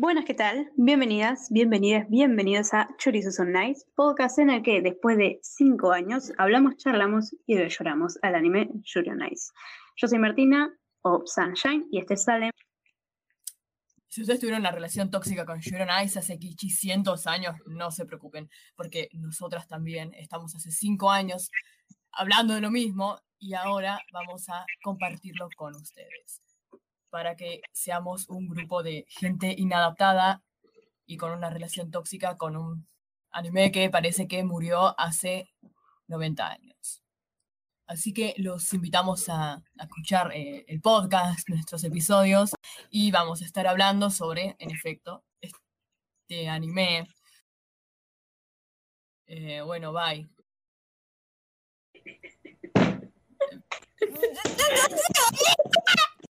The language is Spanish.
Buenas, ¿qué tal? Bienvenidas, bienvenidas, bienvenidos a Chorizos on Nice, podcast en el que después de cinco años hablamos, charlamos y lloramos al anime Yuri on Ice. Yo soy Martina, o Sunshine, y este sale. Si ustedes tuvieron una relación tóxica con Yuri on Ice hace cientos años, no se preocupen, porque nosotras también estamos hace cinco años hablando de lo mismo y ahora vamos a compartirlo con ustedes para que seamos un grupo de gente inadaptada y con una relación tóxica con un anime que parece que murió hace 90 años. Así que los invitamos a, escuchar eh, el podcast, nuestros episodios, y vamos a estar hablando sobre, en efecto, este anime. Eh, bueno, bye.